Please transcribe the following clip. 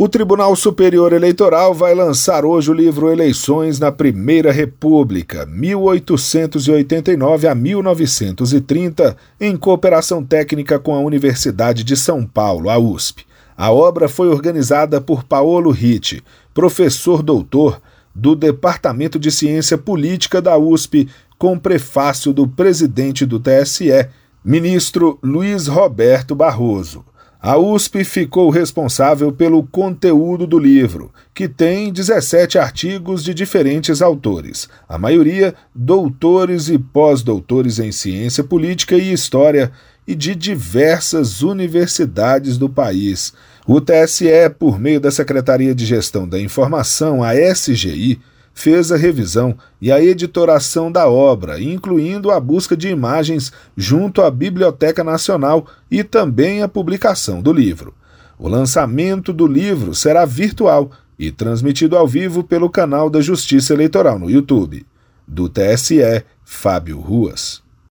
O Tribunal Superior Eleitoral vai lançar hoje o livro Eleições na Primeira República, 1889 a 1930, em cooperação técnica com a Universidade de São Paulo, a USP. A obra foi organizada por Paolo Ritti, professor doutor do Departamento de Ciência Política da USP, com prefácio do presidente do TSE, ministro Luiz Roberto Barroso. A USP ficou responsável pelo conteúdo do livro, que tem 17 artigos de diferentes autores, a maioria doutores e pós-doutores em ciência política e história e de diversas universidades do país. O TSE, por meio da Secretaria de Gestão da Informação, a SGI, fez a revisão e a editoração da obra, incluindo a busca de imagens junto à Biblioteca Nacional e também a publicação do livro. O lançamento do livro será virtual e transmitido ao vivo pelo canal da Justiça Eleitoral no YouTube. Do TSE, Fábio Ruas.